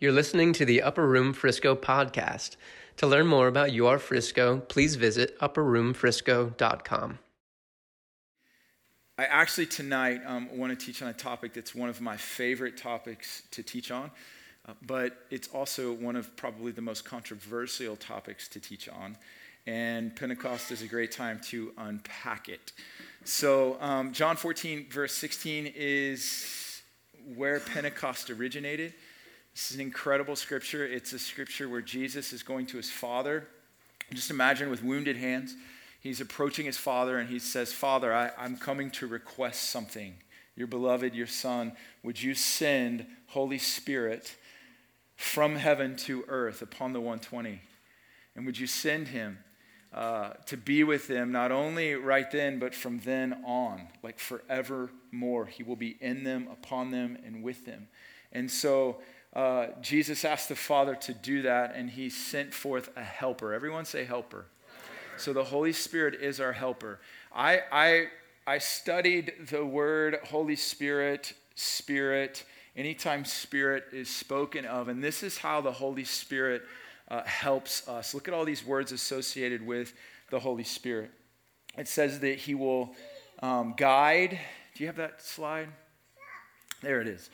You're listening to the Upper Room Frisco podcast. To learn more about UR Frisco, please visit upperroomfrisco.com. I actually tonight um, want to teach on a topic that's one of my favorite topics to teach on, uh, but it's also one of probably the most controversial topics to teach on. And Pentecost is a great time to unpack it. So, um, John 14, verse 16 is where Pentecost originated. This is an incredible scripture. It's a scripture where Jesus is going to his Father. Just imagine with wounded hands, he's approaching his Father and he says, Father, I, I'm coming to request something. Your beloved, your Son, would you send Holy Spirit from heaven to earth upon the 120? And would you send him uh, to be with them, not only right then, but from then on, like forevermore? He will be in them, upon them, and with them. And so, uh, Jesus asked the Father to do that, and he sent forth a helper. Everyone say helper. So the Holy Spirit is our helper. I, I, I studied the word Holy Spirit, Spirit, anytime Spirit is spoken of, and this is how the Holy Spirit uh, helps us. Look at all these words associated with the Holy Spirit. It says that he will um, guide. Do you have that slide? There it is.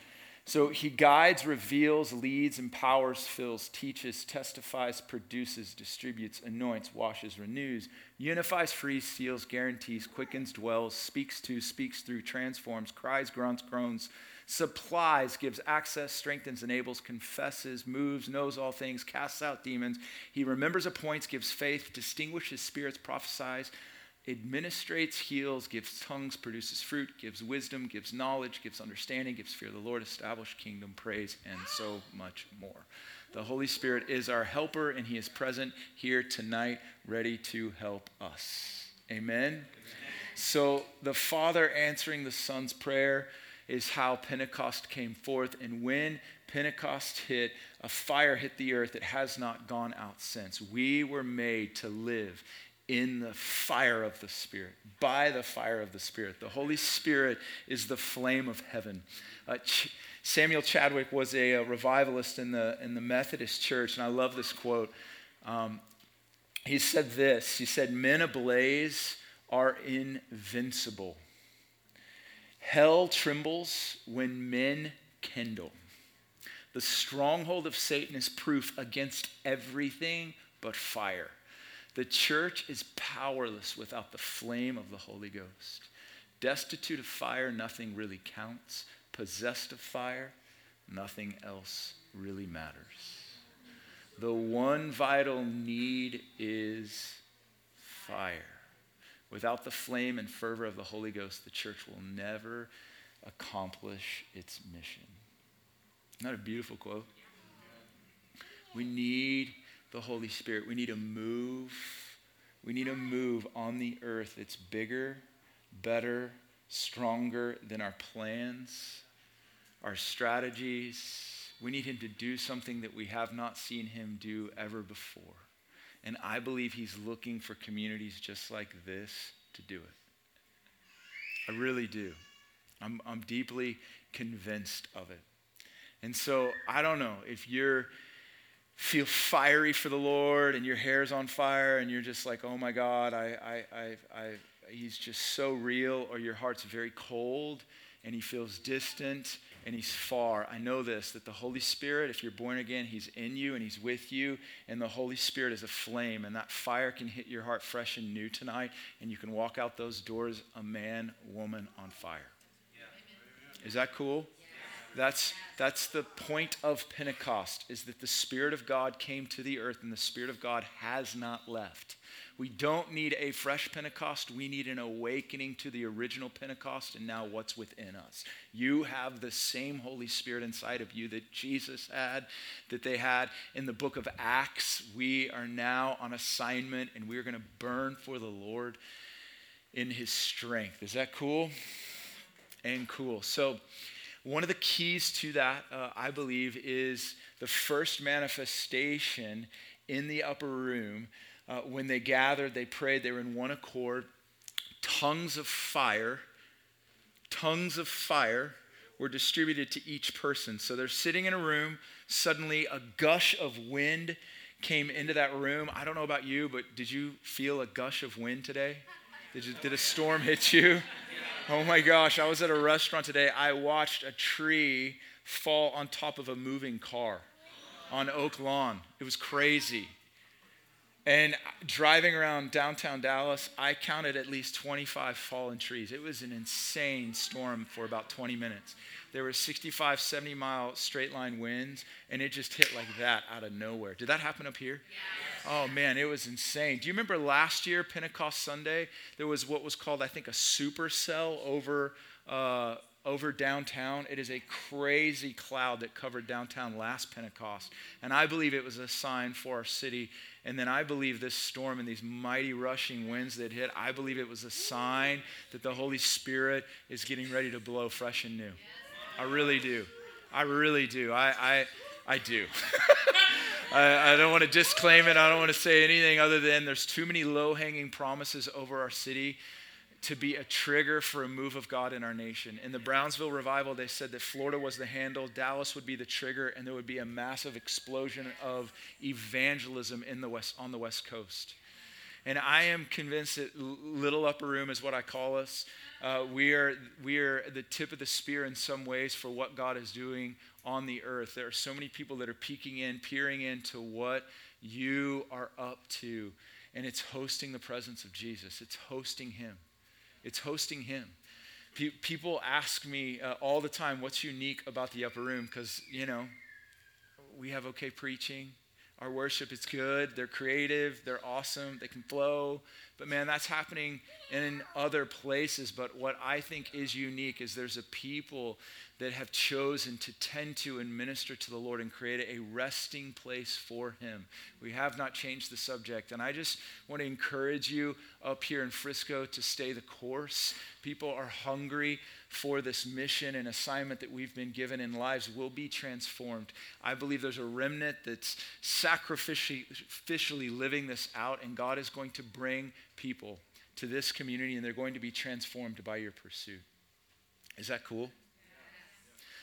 So he guides, reveals, leads, empowers, fills, teaches, testifies, produces, distributes, anoints, washes, renews, unifies, frees, seals, guarantees, quickens, dwells, speaks to, speaks through, transforms, cries, grunts, groans, supplies, gives access, strengthens, enables, confesses, moves, knows all things, casts out demons. He remembers, appoints, gives faith, distinguishes spirits, prophesies administrates, heals, gives tongues, produces fruit, gives wisdom, gives knowledge, gives understanding, gives fear of the Lord, established kingdom, praise, and so much more. The Holy Spirit is our helper, and He is present here tonight, ready to help us. Amen? Amen. So, the Father answering the Son's prayer is how Pentecost came forth. And when Pentecost hit, a fire hit the earth that has not gone out since. We were made to live in the fire of the Spirit, by the fire of the Spirit. The Holy Spirit is the flame of heaven. Uh, Ch- Samuel Chadwick was a, a, revivalist in the, in the Methodist church, and I love this quote. Um, he said this He said, Men ablaze are invincible. Hell trembles when men kindle. The stronghold of Satan is proof against everything but fire. The church is powerless without the flame of the Holy Ghost. Destitute of fire, nothing really counts. Possessed of fire, nothing else really matters. The one vital need is fire. Without the flame and fervor of the Holy Ghost, the church will never accomplish its mission. That a beautiful quote? We need the Holy Spirit. We need to move. We need to move on the earth that's bigger, better, stronger than our plans, our strategies. We need Him to do something that we have not seen Him do ever before. And I believe He's looking for communities just like this to do it. I really do. I'm, I'm deeply convinced of it. And so I don't know if you're feel fiery for the Lord and your hair's on fire and you're just like, oh my God, I, I, I, I, he's just so real, or your heart's very cold and he feels distant and he's far. I know this that the Holy Spirit, if you're born again, he's in you and he's with you, and the Holy Spirit is a flame, and that fire can hit your heart fresh and new tonight, and you can walk out those doors a man, woman on fire. Is that cool? That's, that's the point of Pentecost, is that the Spirit of God came to the earth and the Spirit of God has not left. We don't need a fresh Pentecost. We need an awakening to the original Pentecost and now what's within us. You have the same Holy Spirit inside of you that Jesus had, that they had in the book of Acts. We are now on assignment and we're going to burn for the Lord in his strength. Is that cool? And cool. So, one of the keys to that, uh, I believe, is the first manifestation in the upper room. Uh, when they gathered, they prayed, they were in one accord. Tongues of fire, tongues of fire were distributed to each person. So they're sitting in a room, suddenly a gush of wind came into that room. I don't know about you, but did you feel a gush of wind today? Did, you, did a storm hit you? Oh my gosh, I was at a restaurant today. I watched a tree fall on top of a moving car on Oak Lawn. It was crazy. And driving around downtown Dallas, I counted at least 25 fallen trees. It was an insane storm for about 20 minutes. There were 65, 70 mile straight line winds, and it just hit like that out of nowhere. Did that happen up here? Yes. Oh man, it was insane. Do you remember last year, Pentecost Sunday? There was what was called, I think, a supercell over. Uh, over downtown. It is a crazy cloud that covered downtown last Pentecost. And I believe it was a sign for our city. And then I believe this storm and these mighty rushing winds that hit, I believe it was a sign that the Holy Spirit is getting ready to blow fresh and new. I really do. I really do. I, I, I do. I, I don't want to disclaim it. I don't want to say anything other than there's too many low hanging promises over our city to be a trigger for a move of God in our nation. In the Brownsville revival, they said that Florida was the handle, Dallas would be the trigger, and there would be a massive explosion of evangelism in the west, on the West Coast. And I am convinced that Little Upper Room is what I call us. Uh, we, are, we are the tip of the spear in some ways for what God is doing on the earth. There are so many people that are peeking in, peering into what you are up to. And it's hosting the presence of Jesus, it's hosting Him. It's hosting Him. Pe- people ask me uh, all the time, what's unique about the upper room? Because, you know, we have okay preaching. Our worship is good. They're creative. They're awesome. They can flow. But man, that's happening in other places. But what I think is unique is there's a people that have chosen to tend to and minister to the Lord and create a resting place for Him. We have not changed the subject. And I just want to encourage you up here in Frisco to stay the course. People are hungry for this mission and assignment that we've been given, and lives will be transformed. I believe there's a remnant that's sacrificially living this out, and God is going to bring people to this community, and they're going to be transformed by your pursuit. Is that cool?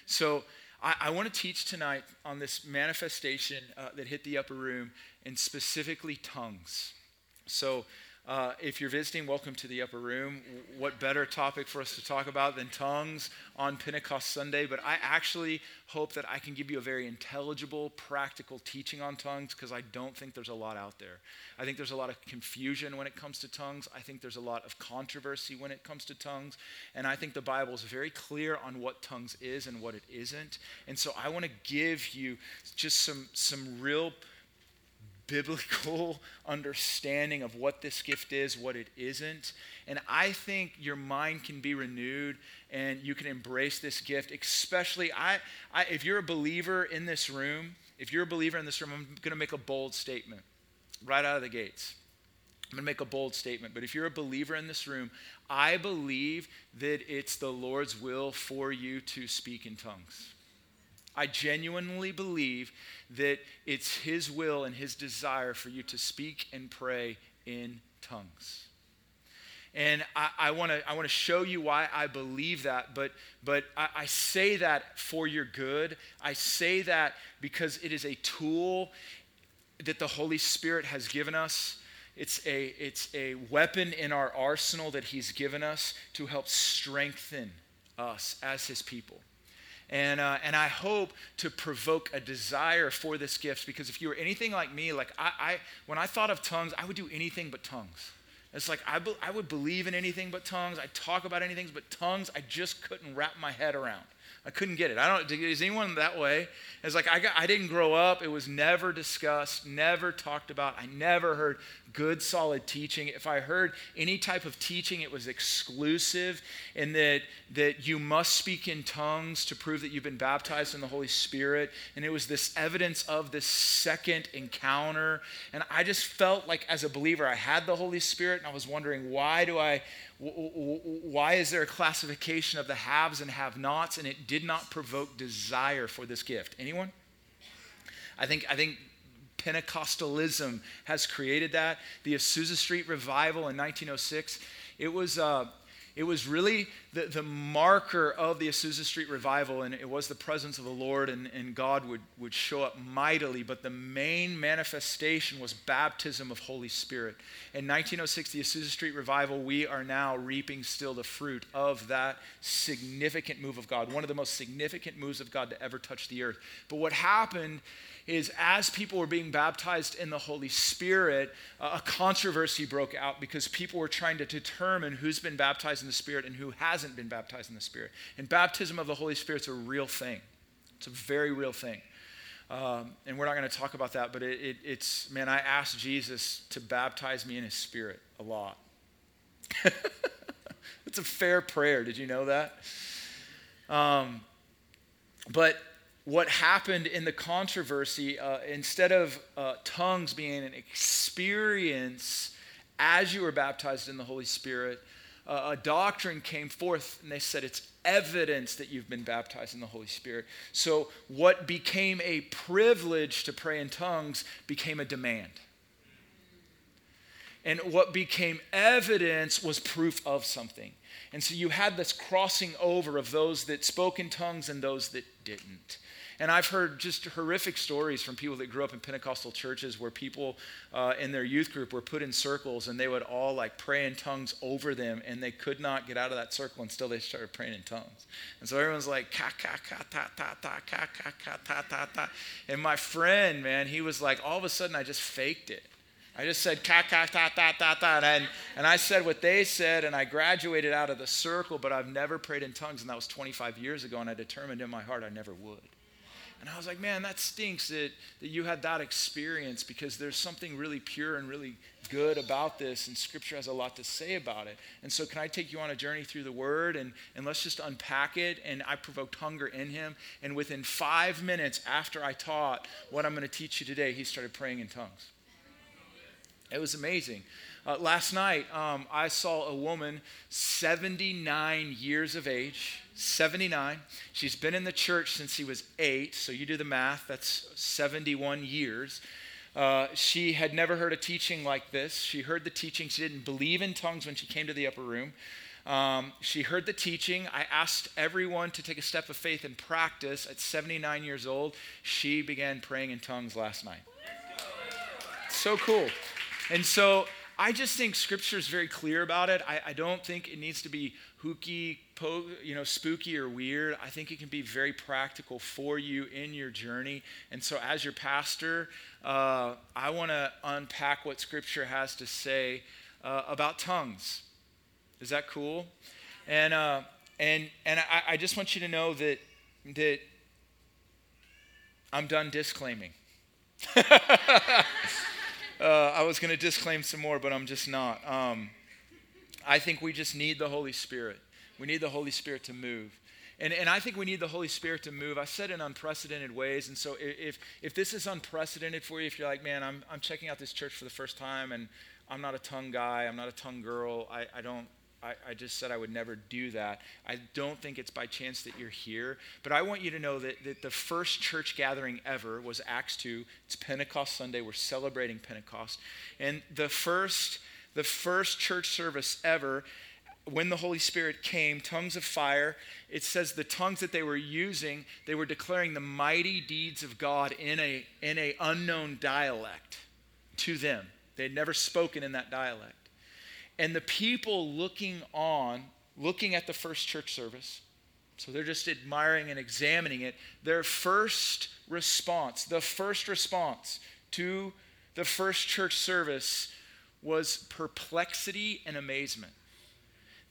So I, I want to teach tonight on this manifestation uh, that hit the upper room, and specifically tongues. So uh, if you're visiting, welcome to the upper room. What better topic for us to talk about than tongues on Pentecost Sunday? But I actually hope that I can give you a very intelligible, practical teaching on tongues because I don't think there's a lot out there. I think there's a lot of confusion when it comes to tongues. I think there's a lot of controversy when it comes to tongues. And I think the Bible is very clear on what tongues is and what it isn't. And so I want to give you just some, some real biblical understanding of what this gift is, what it isn't. And I think your mind can be renewed and you can embrace this gift, especially I, I if you're a believer in this room, if you're a believer in this room, I'm going to make a bold statement right out of the gates. I'm going to make a bold statement, but if you're a believer in this room, I believe that it's the Lord's will for you to speak in tongues. I genuinely believe that it's His will and His desire for you to speak and pray in tongues. And I, want to I wanna show you why I believe that, but, but I, I say that for your good. I say that because it is a tool that the Holy Spirit has given us. It's a, it's a weapon in our arsenal that He's given us to help strengthen us as His people. And, uh, and I hope to provoke a desire for this gift because if you were anything like me, like I, I when I thought of tongues, I would do anything but tongues. It's like I, be, I would believe in anything but tongues. I talk about anything but tongues. I just couldn't wrap my head around. I couldn't get it. I don't. Is anyone that way? It's like I, got, I didn't grow up. It was never discussed, never talked about. I never heard good, solid teaching. If I heard any type of teaching, it was exclusive in that that you must speak in tongues to prove that you've been baptized in the Holy Spirit. And it was this evidence of this second encounter. And I just felt like, as a believer, I had the Holy Spirit, and I was wondering why do I why is there a classification of the haves and have nots and it did not provoke desire for this gift? Anyone? I think i think pentecostalism has created that. The azusa street revival in 1906 it was uh, it was really the, the marker of the Azusa Street revival, and it was the presence of the Lord, and, and God would, would show up mightily, but the main manifestation was baptism of Holy Spirit. In 1906, the Azusa Street revival, we are now reaping still the fruit of that significant move of God, one of the most significant moves of God to ever touch the earth. But what happened is as people were being baptized in the Holy Spirit, uh, a controversy broke out because people were trying to determine who's been baptized in the Spirit and who hasn't been baptized in the Spirit. And baptism of the Holy Spirit is a real thing, it's a very real thing. Um, and we're not going to talk about that, but it, it, it's, man, I asked Jesus to baptize me in his spirit a lot. it's a fair prayer. Did you know that? Um, but what happened in the controversy, uh, instead of uh, tongues being an experience as you were baptized in the Holy Spirit, uh, a doctrine came forth and they said it's evidence that you've been baptized in the Holy Spirit. So, what became a privilege to pray in tongues became a demand. And what became evidence was proof of something. And so you had this crossing over of those that spoke in tongues and those that didn't. And I've heard just horrific stories from people that grew up in Pentecostal churches where people uh, in their youth group were put in circles and they would all like pray in tongues over them and they could not get out of that circle until they started praying in tongues. And so everyone's like, ka, ka, ka, ta, ta, ta, ka, ka, ka, ta, ta, ta. And my friend, man, he was like, all of a sudden I just faked it. I just said ka ka ta ta ta ta and, and I said what they said and I graduated out of the circle, but I've never prayed in tongues and that was 25 years ago and I determined in my heart I never would. And I was like, man, that stinks that, that you had that experience because there's something really pure and really good about this, and Scripture has a lot to say about it. And so, can I take you on a journey through the Word and, and let's just unpack it? And I provoked hunger in him. And within five minutes after I taught what I'm going to teach you today, he started praying in tongues. It was amazing. Uh, last night, um, I saw a woman, 79 years of age 79. She's been in the church since she was eight, so you do the math, that's 71 years. Uh, she had never heard a teaching like this. She heard the teaching. She didn't believe in tongues when she came to the upper room. Um, she heard the teaching. I asked everyone to take a step of faith and practice. At 79 years old, she began praying in tongues last night. So cool. And so I just think Scripture is very clear about it. I, I don't think it needs to be hooky, po- you know, spooky or weird. I think it can be very practical for you in your journey. And so, as your pastor, uh, I want to unpack what Scripture has to say uh, about tongues. Is that cool? And uh, and and I, I just want you to know that that I'm done disclaiming. Uh, I was going to disclaim some more, but I'm just not. Um, I think we just need the Holy Spirit. We need the Holy Spirit to move. And, and I think we need the Holy Spirit to move. I said in unprecedented ways. And so if, if this is unprecedented for you, if you're like, man, I'm, I'm checking out this church for the first time and I'm not a tongue guy, I'm not a tongue girl, I, I don't, I, I, just said I would never do that. I don't think it's by chance that you're here. But I want you to know that, that the first church gathering ever was Acts 2. It's Pentecost Sunday. We're celebrating Pentecost. And the first, the first church service ever, when the Holy Spirit came, tongues of fire, it says the tongues that they were using, they were declaring the mighty deeds of God in a, in a unknown dialect to them. They had never spoken in that dialect. And the people looking on, looking at the first church service, so they're just admiring and examining it, their first response, the first response to the first church service was perplexity and amazement.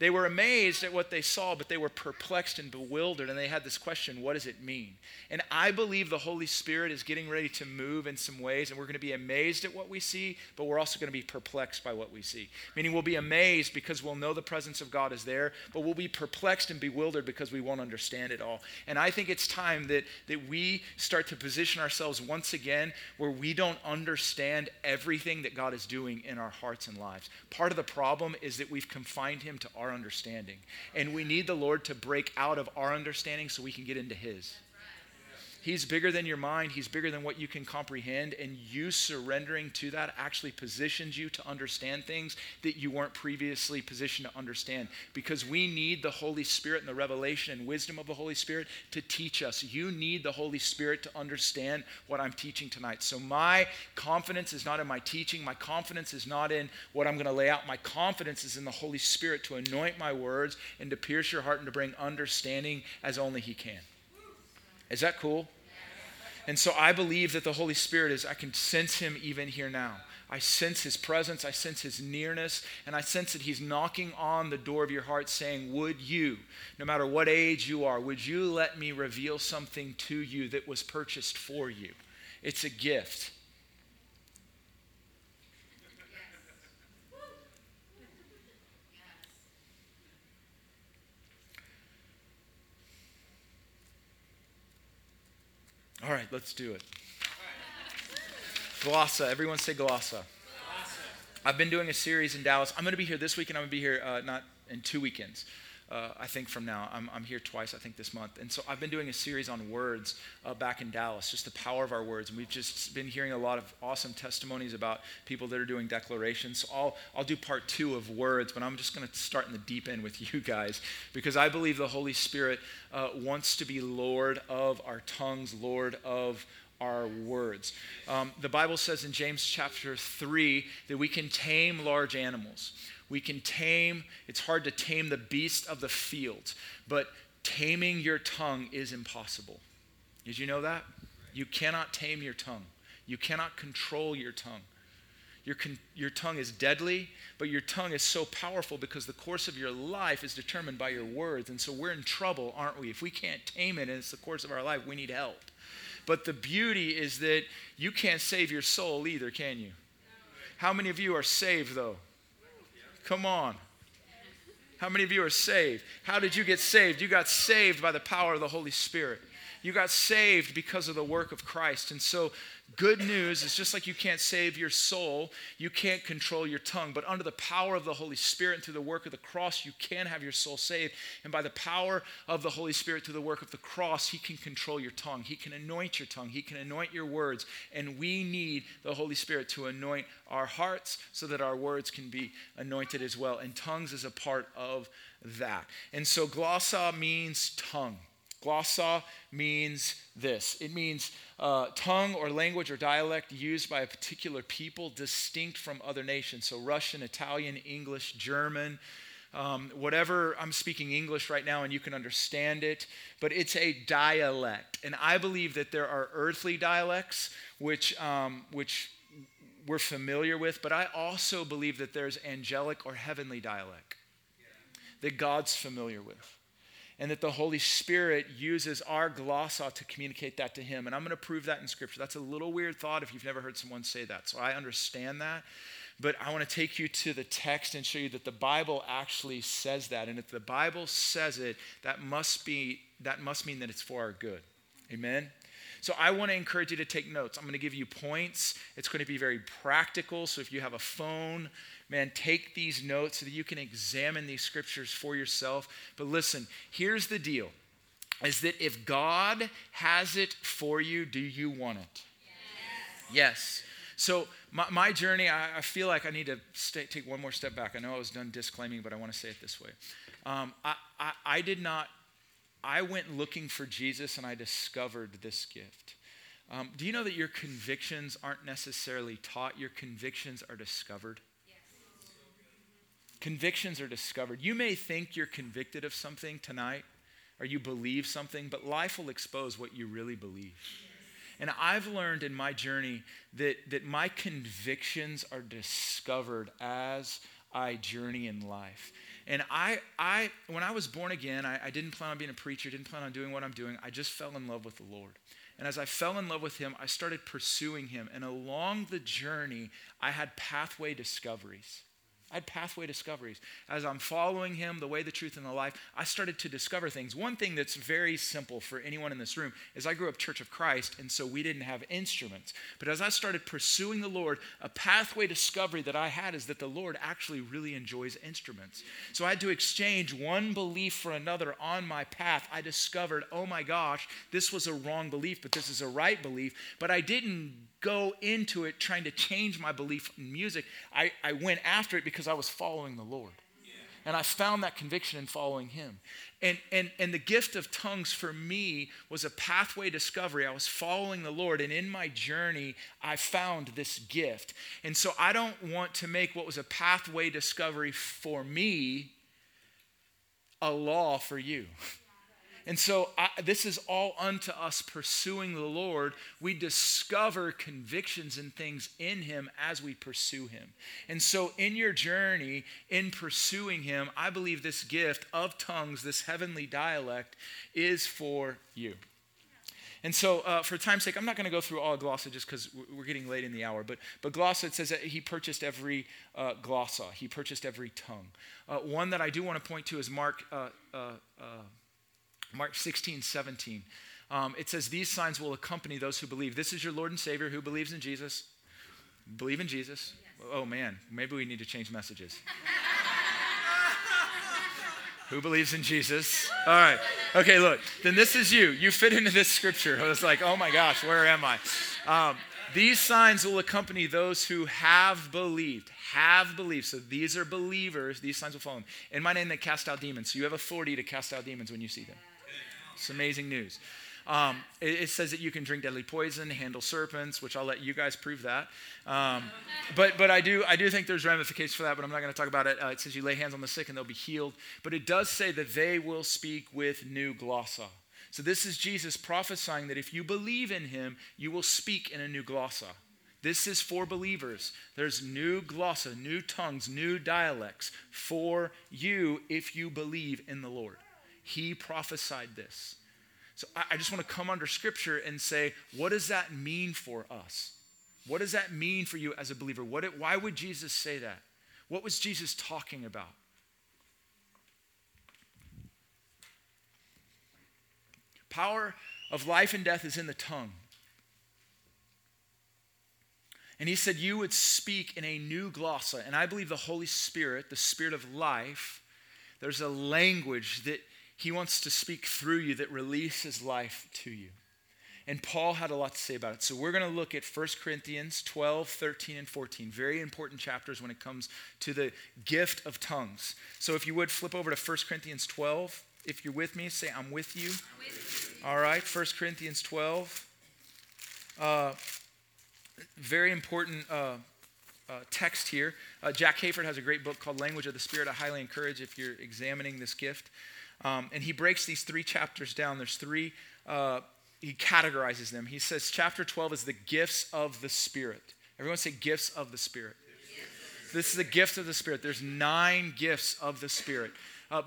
They were amazed at what they saw, but they were perplexed and bewildered, and they had this question what does it mean? And I believe the Holy Spirit is getting ready to move in some ways, and we're going to be amazed at what we see, but we're also going to be perplexed by what we see. Meaning, we'll be amazed because we'll know the presence of God is there, but we'll be perplexed and bewildered because we won't understand it all. And I think it's time that, that we start to position ourselves once again where we don't understand everything that God is doing in our hearts and lives. Part of the problem is that we've confined Him to our understanding. And we need the Lord to break out of our understanding so we can get into His. He's bigger than your mind, He's bigger than what you can comprehend, and you surrendering to that actually positions you to understand things that you weren't previously positioned to understand. Because we need the Holy Spirit and the revelation and wisdom of the Holy Spirit to teach us. You need the Holy Spirit to understand what I'm teaching tonight. So, my confidence is not in my teaching, my confidence is not in what I'm going to lay out. My confidence is in the Holy Spirit to anoint my words and to pierce your heart and to bring understanding as only He can. Is that cool? And so I believe that the Holy Spirit is, I can sense him even here now. I sense his presence, I sense his nearness, and I sense that he's knocking on the door of your heart saying, Would you, no matter what age you are, would you let me reveal something to you that was purchased for you? It's a gift. All right, let's do it. Glossa. Everyone say glossa. I've been doing a series in Dallas. I'm going to be here this week, and I'm going to be here uh, not in two weekends. Uh, I think from now. I'm, I'm, here twice, I think, this month. And so I've been doing a series on words uh, back in Dallas, just the power of our words. And we've just been hearing a lot of awesome testimonies about people that are doing declarations. So I'll, I'll do part two of words, but I'm just going to start in the deep end with you guys because I believe the Holy Spirit uh, wants to be Lord of our tongues, Lord of our words. Um, the Bible says in James chapter 3 that we can tame large animals. We can tame, it's hard to tame the beast of the field, but taming your tongue is impossible. Did you know that? You cannot tame your tongue, you cannot control your tongue. Your, con- your tongue is deadly, but your tongue is so powerful because the course of your life is determined by your words. And so we're in trouble, aren't we? If we can't tame it and it's the course of our life, we need help. But the beauty is that you can't save your soul either, can you? How many of you are saved, though? Come on. How many of you are saved? How did you get saved? You got saved by the power of the Holy Spirit. You got saved because of the work of Christ. And so Good news is just like you can't save your soul, you can't control your tongue, but under the power of the Holy Spirit and through the work of the cross, you can have your soul saved. And by the power of the Holy Spirit through the work of the cross, He can control your tongue. He can anoint your tongue. He can anoint your words. And we need the Holy Spirit to anoint our hearts so that our words can be anointed as well. And tongues is a part of that. And so glossa means tongue. Glossa means this it means uh, tongue or language or dialect used by a particular people distinct from other nations. So, Russian, Italian, English, German, um, whatever, I'm speaking English right now and you can understand it, but it's a dialect. And I believe that there are earthly dialects which, um, which we're familiar with, but I also believe that there's angelic or heavenly dialect that God's familiar with and that the Holy Spirit uses our glossa to communicate that to Him. And I'm going to prove that in Scripture. That's a little weird thought if you've never heard someone say that. So I understand that. But I want to take you to the text and show you that the Bible actually says that. And if the Bible says it, that must be that must mean that it's for our good. Amen. So I want to encourage you to take notes. I'm going to give you points. It's going to be very practical. So if you have a phone, man, take these notes so that you can examine these scriptures for yourself. But listen, here's the deal is that if God has it for you, do you want it? Yes. yes. So, my, my journey, I, I, feel like I need to stay, take one more step back. I know I was done disclaiming, but I want to say it this way. Um, I, I, I did not, I went looking for Jesus and I discovered this gift. Um, do you know that your convictions aren't necessarily taught, your convictions are discovered? Convictions are discovered. You may think you're convicted of something tonight or you believe something, but life will expose what you really believe. And I've learned in my journey that, that my convictions are discovered as I journey in life. And I, I when I was born again, I, I didn't plan on being a preacher, didn't plan on doing what I'm doing. I just fell in love with the Lord. And as I fell in love with him, I started pursuing him. And along the journey, I had pathway discoveries. I had pathway discoveries. As I'm following him, the way, the truth, and the life, I started to discover things. One thing that's very simple for anyone in this room is I grew up Church of Christ, and so we didn't have instruments. But as I started pursuing the Lord, a pathway discovery that I had is that the Lord actually really enjoys instruments. So I had to exchange one belief for another on my path. I discovered, oh my gosh, this was a wrong belief, but this is a right belief. But I didn't go into it trying to change my belief in music. I, I went after it because I was following the Lord. And I found that conviction in following him. And, and, and the gift of tongues for me was a pathway discovery. I was following the Lord, and in my journey, I found this gift. And so I don't want to make what was a pathway discovery for me a law for you. And so I, this is all unto us pursuing the Lord. We discover convictions and things in Him as we pursue Him. And so in your journey, in pursuing Him, I believe this gift of tongues, this heavenly dialect, is for you. And so, uh, for time's sake, I'm not going to go through all glossa just because we're getting late in the hour. But, but glossa, it says that he purchased every uh, glossa, he purchased every tongue. Uh, one that I do want to point to is Mark uh, uh, uh, Mark 16, 17. Um, it says, These signs will accompany those who believe. This is your Lord and Savior who believes in Jesus. Believe in Jesus. Yes. Oh man, maybe we need to change messages. who believes in Jesus? All right. Okay, look, then this is you. You fit into this scripture. I was like, oh my gosh, where am I? Um, these signs will accompany those who have believed. Have believed. So these are believers. These signs will follow them. In my name, they cast out demons. So you have authority to cast out demons when you see them. It's amazing news. Um, it, it, says that you can drink deadly poison, handle serpents, which I'll let you guys prove that. Um, but but I do I do think there's ramifications for that, but I'm not going to talk about it. Uh, it says you lay hands on the sick and they'll be healed. But it does say that they will speak with new glossa. So this is Jesus prophesying that if you believe in him, you will speak in a new glossa. This is for believers. There's new glossa, new tongues, new dialects for you if you believe in the Lord. He prophesied this. So I, just want to come under scripture and say, what does that mean for us? What does that mean for you as a believer? What it, why would Jesus say that? What was Jesus talking about? Power of life and death is in the tongue. And he said, You would speak in a new glossa. And I believe the Holy Spirit, the Spirit of life, there's a language that he wants to speak through you that releases life to you. And Paul had a lot to say about it. So we're going to look at 1 Corinthians 12, 13, and 14. Very important chapters when it comes to the gift of tongues. So if you would flip over to 1 Corinthians 12. If you're with me, say, I'm with you. With you. All right, 1 Corinthians 12. Uh, very important uh, uh, text here. Uh, Jack Hayford has a great book called Language of the Spirit. I highly encourage if you're examining this gift. Um, and he breaks these three chapters down. There's three, uh, he categorizes them. He says, chapter 12 is the gifts of the Spirit. Everyone say, gifts of the Spirit. This is the gift of the Spirit. There's nine gifts of the Spirit. Uh,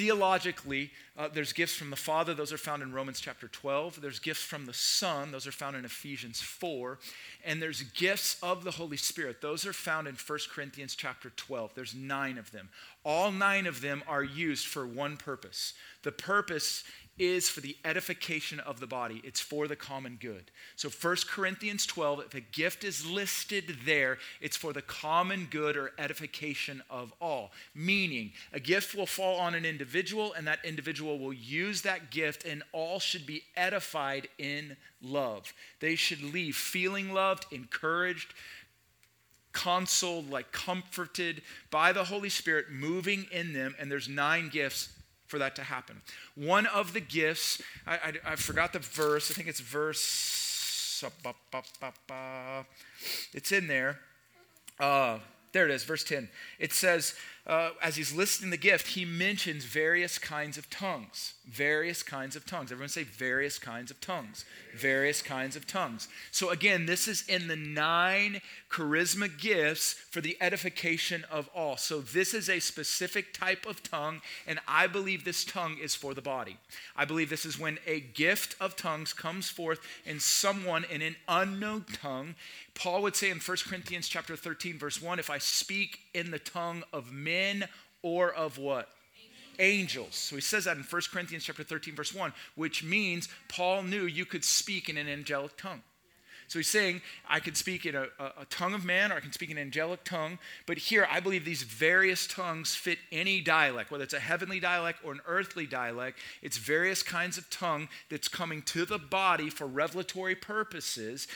Theologically, uh, there's gifts from the Father, those are found in Romans chapter 12. There's gifts from the Son, those are found in Ephesians 4. And there's gifts of the Holy Spirit, those are found in 1 Corinthians chapter 12. There's nine of them. All nine of them are used for one purpose. The purpose is for the edification of the body, it's for the common good. So 1 Corinthians 12, if a gift is listed there, it's for the common good or edification of all. Meaning, a gift will fall on an individual, and that individual will use that gift, and all should be edified in love. They should leave feeling loved, encouraged, consoled, like comforted by the Holy Spirit moving in them. And there's nine gifts for that to happen. One of the gifts, I, I, I forgot the verse, I think it's verse, it's in there. Uh, there it is, verse 10. It says, uh, as he's listing the gift, he mentions various kinds of tongues. Various kinds of tongues. Everyone say various kinds of tongues. Various kinds of tongues. So again, this is in the nine charisma gifts for the edification of all. So this is a specific type of tongue, and I believe this tongue is for the body. I believe this is when a gift of tongues comes forth in someone in an unknown tongue. Paul would say in 1 Corinthians chapter 13, verse 1, if I speak in the tongue of men or of what? angels. So he says that in 1 Corinthians chapter 13 verse 1, which means Paul knew you could speak in an angelic tongue. So he's saying, I can speak in a, a, a, tongue of man or I can speak in an angelic tongue. But here, I believe these various tongues fit any dialect, whether it's a heavenly dialect or an earthly dialect. It's various kinds of tongue that's coming to the body for revelatory purposes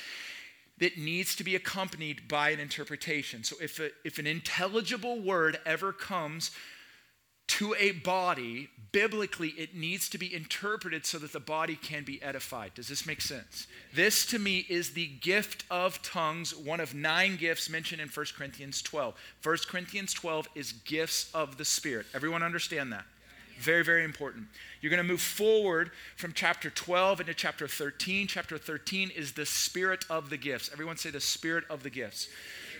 that needs to be accompanied by an interpretation. So if, a, if an intelligible word ever comes to a body, biblically, it needs to be interpreted so that the body can be edified. Does this make sense? This, to me, is the gift of tongues, one of nine gifts mentioned in 1 Corinthians 12. 1 Corinthians 12 is gifts of the Spirit. Everyone understand that? Very, very important. You're going to move forward from chapter 12 into chapter 13. Chapter 13 is the spirit of the gifts. Everyone say the spirit of the gifts.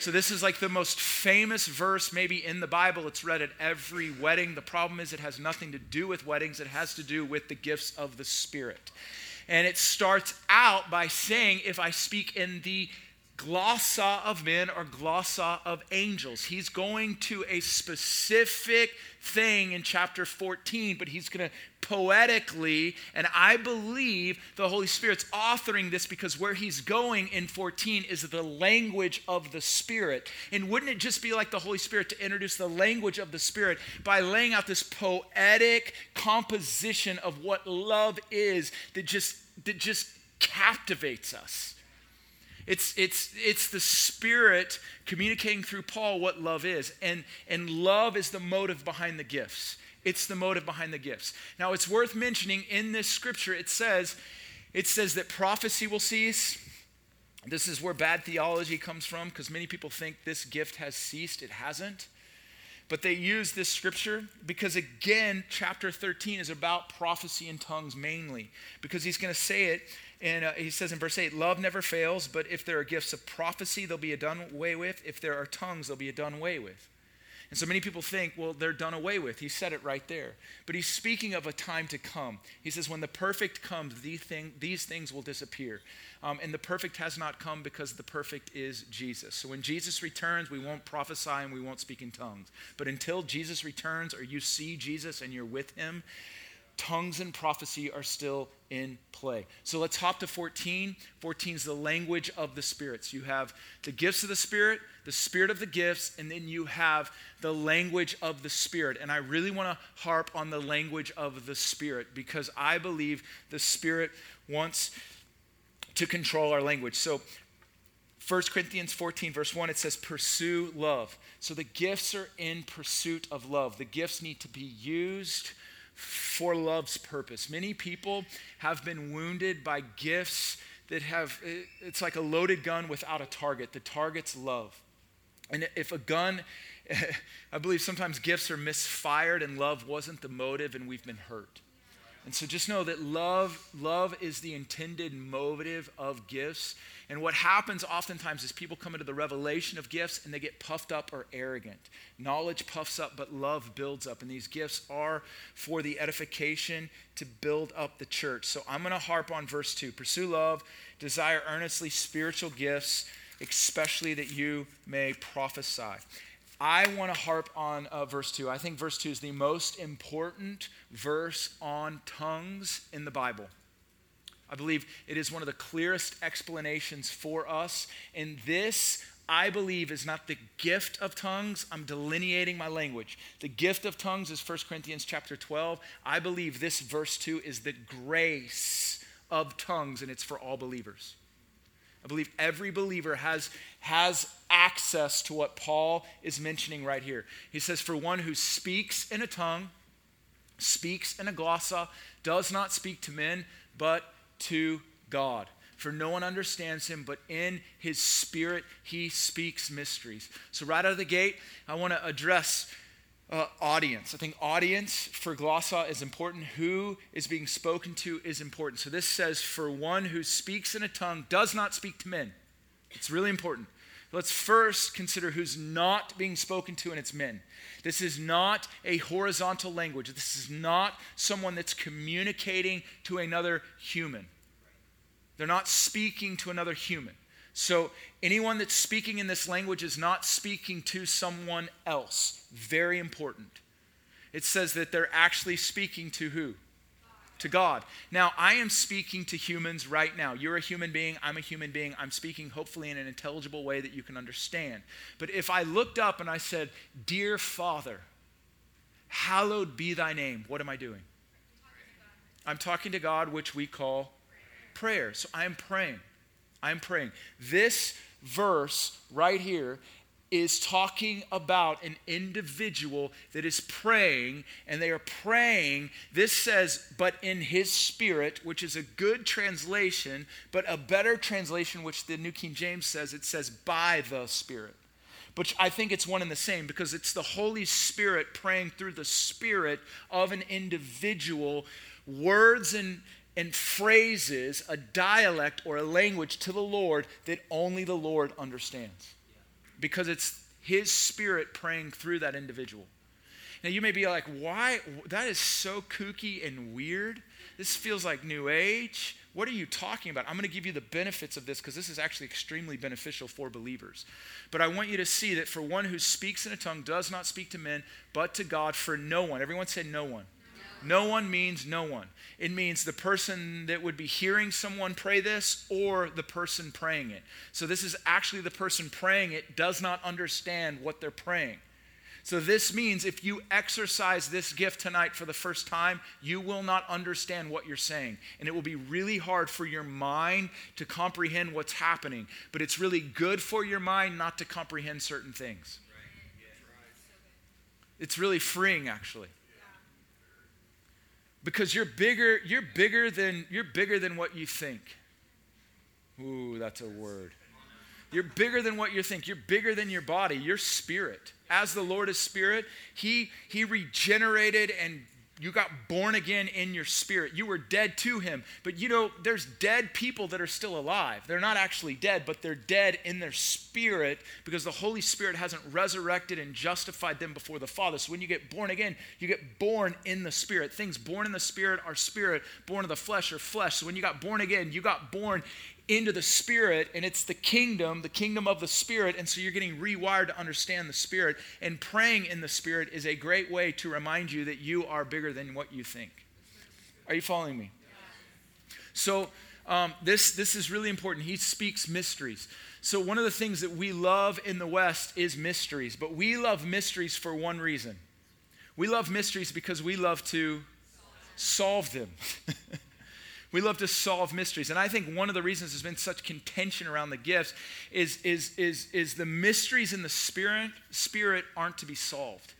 So, this is like the most famous verse maybe in the Bible. It's read at every wedding. The problem is, it has nothing to do with weddings, it has to do with the gifts of the Spirit. And it starts out by saying, If I speak in the glossa of men or glossa of angels. He's going to a specific thing in chapter 14, but he's going to poetically, and I believe the Holy Spirit's authoring this because where he's going in 14 is the language of the Spirit. And wouldn't it just be like the Holy Spirit to introduce the language of the Spirit by laying out this poetic composition of what love is that just, that just captivates us? It's, it's, it's the Spirit communicating through Paul what love is. And, and love is the motive behind the gifts. It's the motive behind the gifts. Now, it's worth mentioning in this scripture, it says, it says that prophecy will cease. This is where bad theology comes from because many people think this gift has ceased. It hasn't. But they use this scripture because, again, chapter 13 is about prophecy in tongues mainly. Because he's going to say it and uh, he says in verse 8, love never fails, but if there are gifts of prophecy, they'll be done away with. If there are tongues, they'll be done away with. And so many people think, well, they're done away with. He said it right there. But he's speaking of a time to come. He says, when the perfect comes, these, thing, these things will disappear. Um, and the perfect has not come because the perfect is Jesus. So when Jesus returns, we won't prophesy and we won't speak in tongues. But until Jesus returns or you see Jesus and you're with him, tongues and prophecy are still in play. So let's hop to 14. 14 is the language of the spirits. You have the gifts of the Spirit, the Spirit of the gifts, and then you have the language of the Spirit. And I really want to harp on the language of the Spirit because I believe the Spirit wants to control our language. So 1 Corinthians 14, verse 1, it says, Pursue love. So the gifts are in pursuit of love. The gifts need to be used for love's purpose. Many people have been wounded by gifts that have, it's like a loaded gun without a target. The target's love. And if a gun, I believe sometimes gifts are misfired and love wasn't the motive and we've been hurt. And so just know that love, love is the intended motive of gifts. And what happens oftentimes is people come into the revelation of gifts and they get puffed up or arrogant. Knowledge puffs up, but love builds up. And these gifts are for the edification to build up the church. So I'm going to harp on verse 2. Pursue love, desire earnestly spiritual gifts, especially that you may prophesy. I want to harp on uh, verse 2. I think verse 2 is the most important verse on tongues in the Bible. I believe it is one of the clearest explanations for us. And this, I believe, is not the gift of tongues. I'm delineating my language. The gift of tongues is 1 Corinthians chapter 12. I believe this verse 2 is the grace of tongues, and it's for all believers. I believe every believer has, has access to what Paul is mentioning right here. He says, For one who speaks in a tongue, speaks in a glossa, does not speak to men, but to God. For no one understands him, but in his spirit he speaks mysteries. So, right out of the gate, I want to address uh, audience. I think audience for glossa is important. Who is being spoken to is important. So, this says, for one who speaks in a tongue does not speak to men. It's really important. Let's first consider who's not being spoken to, and it's men. This is not a horizontal language. This is not someone that's communicating to another human. They're not speaking to another human. So, anyone that's speaking in this language is not speaking to someone else. Very important. It says that they're actually speaking to who? To God. Now, I am speaking to humans right now. You're a human being. I'm a human being. I'm speaking hopefully in an intelligible way that you can understand. But if I looked up and I said, Dear Father, hallowed be thy name, what am I doing? I'm talking to God, which we call prayer. So I'm praying. I'm praying. This verse right here is talking about an individual that is praying, and they are praying. This says, but in his spirit, which is a good translation, but a better translation, which the New King James says, it says, by the Spirit. But I think it's one and the same because it's the Holy Spirit praying through the spirit of an individual, words and and phrases, a dialect or a language to the Lord that only the Lord understands. Because it's His Spirit praying through that individual. Now, you may be like, why? That is so kooky and weird. This feels like New Age. What are you talking about? I'm going to give you the benefits of this because this is actually extremely beneficial for believers. But I want you to see that for one who speaks in a tongue does not speak to men, but to God for no one. Everyone said no one. No one means no one. It means the person that would be hearing someone pray this or the person praying it. So this is actually the person praying it does not understand what they're praying. So this means if you exercise this gift tonight for the first time, you will not understand what you're saying. And it will be really hard for your mind to comprehend what's happening. But it's really good for your mind not to comprehend certain things. It's really freeing, actually because you're bigger you're bigger than you're bigger than what you think. Ooh that's a word. You're bigger than what you think. You're bigger than your body. Your spirit. As the lord is spirit he he regenerated and you got born again in your spirit. You were dead to him. But you know, there's dead people that are still alive. They're not actually dead, but they're dead in their spirit because the Holy Spirit hasn't resurrected and justified them before the Father. So when you get born again, you get born in the spirit. Things born in the spirit are spirit, born of the flesh are flesh. So when you got born again, you got born into the spirit and it's the kingdom the kingdom of the spirit and so you're getting rewired to understand the spirit and praying in the spirit is a great way to remind you that you are bigger than what you think. Are you following me? So um, this this is really important. He speaks mysteries. So one of the things that we love in the west is mysteries but we love mysteries for one reason. We love mysteries because we love to solve them We love to solve mysteries. And I think one of the reasons there's been such contention around the gifts is, is, is, is the mysteries in the spirit, spirit aren't to be solved.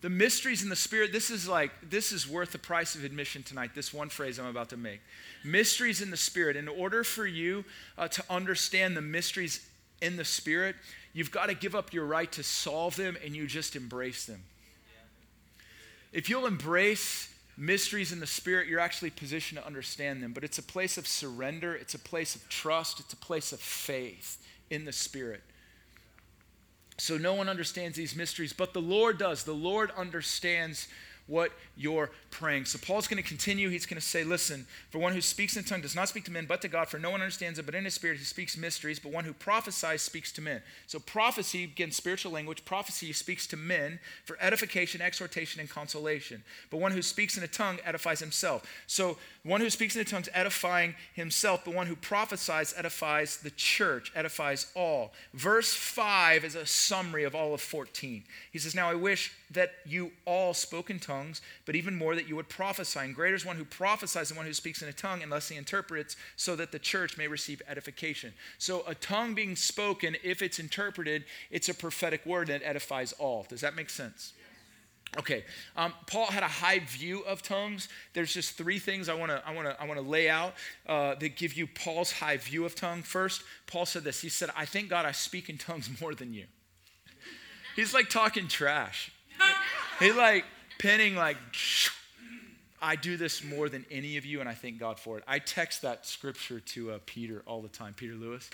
The mysteries in the spirit, this is like, this is worth the price of admission tonight, this one phrase I'm about to make. Mysteries in the spirit. In order for you uh, to understand the mysteries in the spirit, you've got to give up your right to solve them and you just embrace them. If you'll embrace mysteries in the spirit, you're actually positioned to understand them. But it's a place of surrender, it's a place of trust, it's a place of faith in the spirit. So no one understands these mysteries, but the Lord does. The Lord understands what you're praying. So Paul's going to continue. He's going to say, Listen, for one who speaks in tongue does not speak to men, but to God, for no one understands it, but in his spirit he speaks mysteries, but one who prophesies speaks to men. So prophecy, again, spiritual language, prophecy speaks to men for edification, exhortation, and consolation. But one who speaks in a tongue edifies himself. So one who speaks in a tongue is edifying himself, but one who prophesies edifies the church, edifies all. Verse 5 is a summary of all of 14. He says, Now I wish that you all spoke in tongues, but even more that you would prophesy. And greater is one who prophesies than one who speaks in a tongue, unless he interprets, so that the church may receive edification. So a tongue being spoken, if it's interpreted, it's a prophetic word that edifies all. Does that make sense? Okay, um, Paul had a high view of tongues. There's just three things I want to I want to I want to lay out uh, that give you Paul's high view of tongue. First, Paul said this. He said, "I thank God I speak in tongues more than you." He's like talking trash. He like penning like. I do this more than any of you, and I thank God for it. I text that scripture to uh, Peter all the time, Peter Lewis.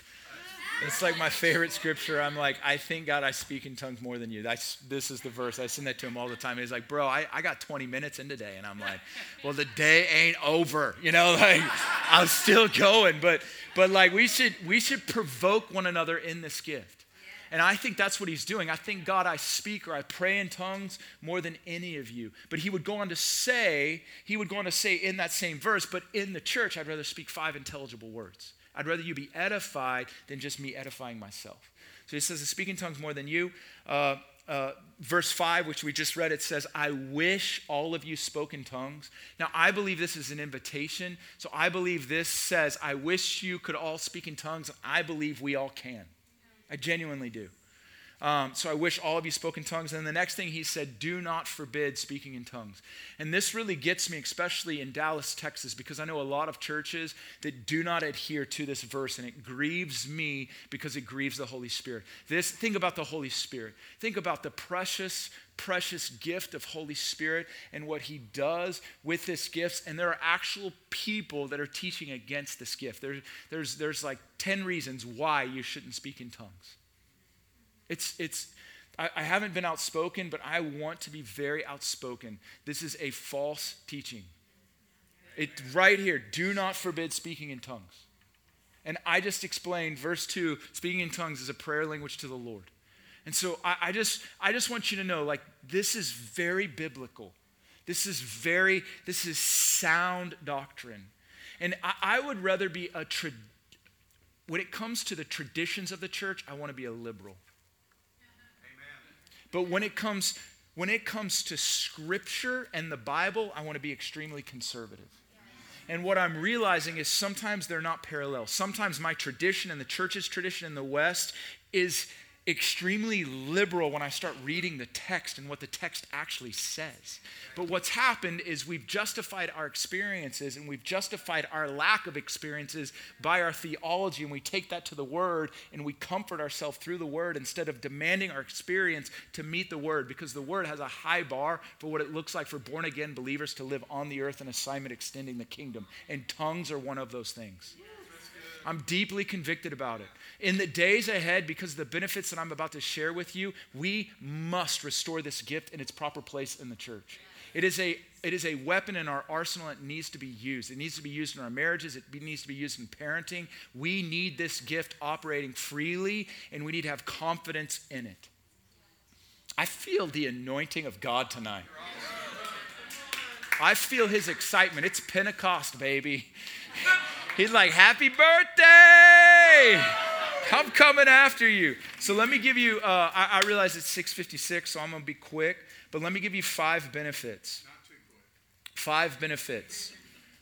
It's like my favorite scripture. I'm like, I thank God I speak in tongues more than you. That's, this is the verse. I send that to him all the time. He's like, bro, I, I got 20 minutes in today. And I'm like, well, the day ain't over. You know, like, I'm still going. But, but like we should we should provoke one another in this gift. And I think that's what he's doing. I think, God, I speak or I pray in tongues more than any of you. But he would go on to say, he would go on to say in that same verse, but in the church, I'd rather speak five intelligible words. I'd rather you be edified than just me edifying myself. So he says, I speak in tongues more than you. Uh, uh, verse 5, which we just read, it says, I wish all of you spoke in tongues. Now, I believe this is an invitation. So I believe this says, I wish you could all speak in tongues. and I believe we all can. I genuinely do. Um, so I wish all of you spoke in tongues. And the next thing he said, do not forbid speaking in tongues. And this really gets me, especially in Dallas, Texas, because I know a lot of churches that do not adhere to this verse, and it grieves me because it grieves the Holy Spirit. This think about the Holy Spirit. Think about the precious, precious gift of Holy Spirit and what he does with this gift. And there are actual people that are teaching against this gift. There, there's, there's like 10 reasons why you shouldn't speak in tongues. It's, it's, I, I haven't been outspoken, but I want to be very outspoken. This is a false teaching. It right here, do not forbid speaking in tongues. And I just explained verse 2, speaking in tongues is a prayer language to the Lord. And so I, I, just I just want you to know, like, this is very biblical. This is very, this is sound doctrine. And I, I would rather be a tra- when it comes to the traditions of the church, I want to be a liberal. Amen. But when it comes when it comes to scripture and the Bible, I want to be extremely conservative. And what I'm realizing is sometimes they're not parallel. Sometimes my tradition and the church's tradition in the West is extremely liberal when I start reading the text and what the text actually says. But what's happened is we've justified our experiences and we've justified our lack of experiences by our theology, and we take that to the Word and we comfort ourselves through the Word instead of demanding our experience to meet the Word because the Word has a high bar for what it looks like for born again believers to live on the earth, an assignment extending the kingdom. And tongues are one of those things. I'm deeply convicted about it. In the days ahead, because of the benefits that I'm about to share with you, we must restore this gift in its proper place in the church. It is a it is a weapon in our arsenal that needs to be used. It needs to be used in our marriages. It needs to be used in parenting. We need this gift operating freely, and we need to have confidence in it. I feel the anointing of God tonight. I feel his excitement. It's Pentecost, baby. He's like, Happy birthday! I'm coming after you. So let me give you, uh, I, I, realize it's 656, so I'm going to be quick, but let me give you five benefits. Five benefits.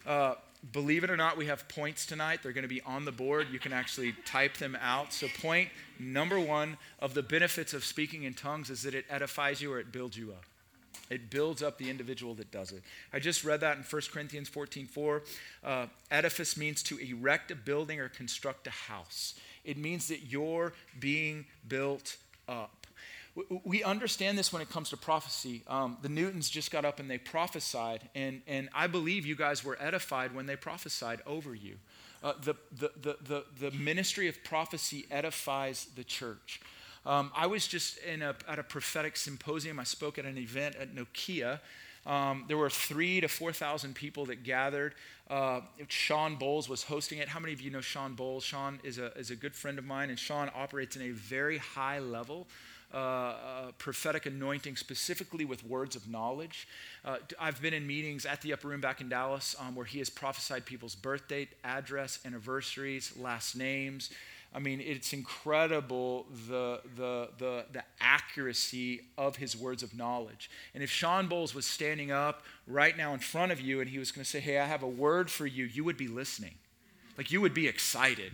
Uh, believe it or not, we have points tonight. They're going to be on the board. You can actually type them out. So, point number one of the benefits of speaking in tongues is that it edifies you or it builds you up. It builds up the individual that does it. I just read that in 1 Corinthians 14 4. Uh, edifice means to erect a building or construct a house, it means that you're being built up. We understand this when it comes to prophecy. Um, the Newtons just got up and they prophesied, and, and I believe you guys were edified when they prophesied over you. Uh, the, the, the, the, the ministry of prophecy edifies the church. Um, I was just in a, at a prophetic symposium. I spoke at an event at Nokia. Um, there were three to 4,000 people that gathered. Uh, Shawn Bolz was hosting it. How many of you know Shawn Bolz? Shawn is a, is a good friend of mine, and Shawn operates in a very high level. Uh, uh, prophetic anointing, specifically with words of knowledge. Uh, I've been in meetings at the Upper Room back in Dallas um, where he has prophesied people's birth date, address, anniversaries, last names, I mean, it's incredible the, the, the, the accuracy of his words of knowledge. And if Shawn Bolz was standing up right now in front of you and he was going to say, Hey, I have a word for you, you would be listening. Like you would be excited.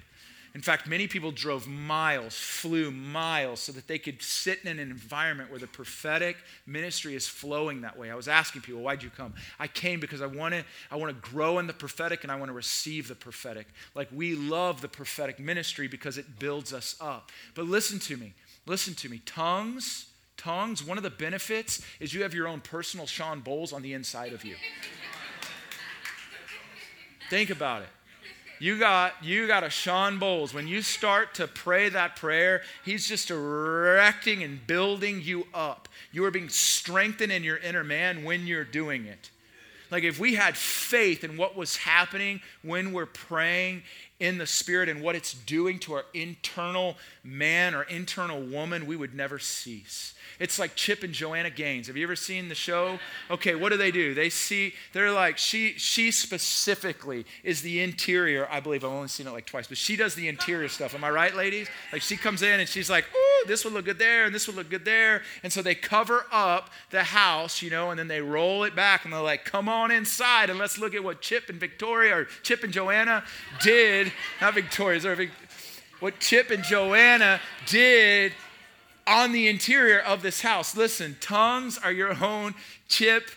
In fact, many people drove miles, flew miles, so that they could sit in an environment where the prophetic ministry is flowing that way. I was asking people, why'd you come? I came because I want to I want to grow in the prophetic and I want to receive the prophetic. Like we love the prophetic ministry because it builds us up. But listen to me. Listen to me. Tongues, tongues, one of the benefits is you have your own personal Shawn Bolz on the inside of you. Think about it. You got, you got a Shawn Bolz. When you start to pray that prayer, he's just erecting and building you up. You are being strengthened in your inner man when you're doing it. Like if we had faith in what was happening when we're praying, in the spirit and what it's doing to our internal man or internal woman, we would never cease. It's like Chip and Joanna Gaines. Have you ever seen the show? Okay, what do they do? They see, they're like, she, she specifically is the interior. I believe I've only seen it like twice, but she does the interior stuff. Am I right, ladies? Like she comes in and she's like, ooh, this would look good there and this would look good there. And so they cover up the house, you know, and then they roll it back and they're like, come on inside and let's look at what Chip and Victoria or Chip and Joanna did. Not Victoria's, or what Chip and Joanna did on the interior of this house. Listen, tongues are your own Chip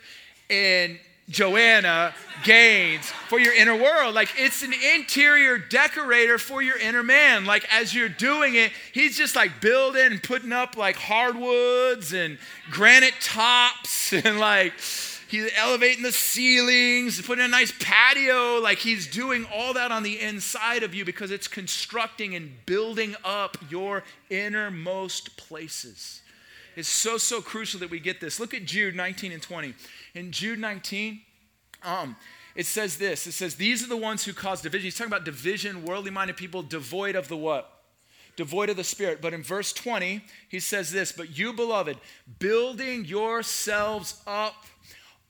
and Joanna Gaines for your inner world. Like it's an interior decorator for your inner man. Like as you're doing it, he's just like building and putting up like hardwoods and granite tops and like he's elevating the ceilings, putting a nice patio. Like he's doing all that on the inside of you because it's constructing and building up your innermost places. It's so, so crucial that we get this. Look at Jude 19 and 20. In Jude 19, um, it says this it says, These are the ones who cause division. He's talking about division, worldly minded people, devoid of the what? Devoid of the Spirit. But in verse 20, he says this, But you, beloved, building yourselves up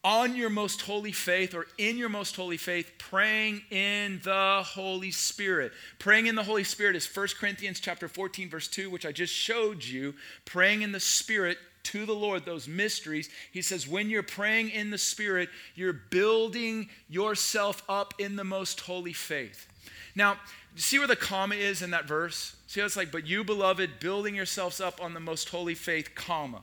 on your most holy faith or in your most holy faith praying in the holy spirit. Praying in the holy spirit is 1 corinthians chapter 14 verse 2 which i just showed you. Praying in the spirit to the lord those mysteries. He says when you're praying in the spirit you're building yourself up in the most holy faith. Now see where the comma is in that verse? See how it's like but you beloved building yourselves up on the most holy faith comma.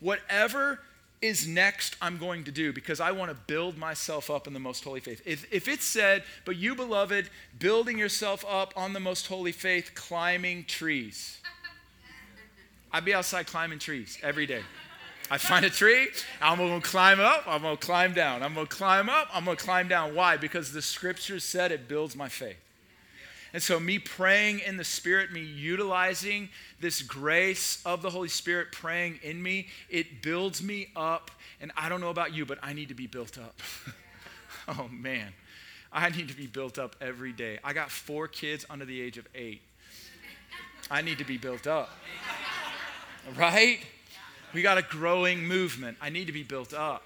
Whatever is next I'm going to do because I want to build myself up in the most holy faith. If, if it said, but you, beloved, building yourself up on the most holy faith, climbing trees, I'd be outside climbing trees every day. I find a tree, I'm going to climb up, I'm going to climb down. I'm going to climb up, I'm going to climb down. Why? Because the scripture said it builds my faith. And so, me praying in the Spirit, me utilizing this grace of the Holy Spirit praying in me, it builds me up. And I don't know about you, but I need to be built up. oh, man. I need to be built up every day. I got four kids under the age of eight. I need to be built up. Right? We got a growing movement. I need to be built up.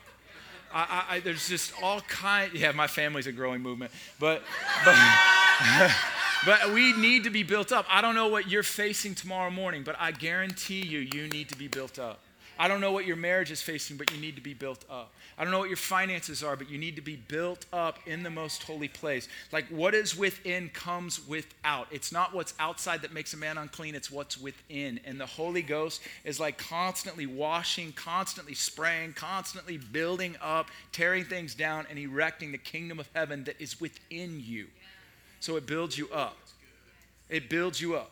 I, I, there's just all kind. Yeah, my family's a growing movement, but but but we need to be built up. I don't know what you're facing tomorrow morning, but I guarantee you, you need to be built up. I don't know what your marriage is facing, but you need to be built up. I don't know what your finances are, but you need to be built up in the most holy place. Like what is within comes without. It's not what's outside that makes a man unclean, it's what's within. And the Holy Ghost is like constantly washing, constantly spraying, constantly building up, tearing things down, and erecting the kingdom of heaven that is within you. So it builds you up. It builds you up.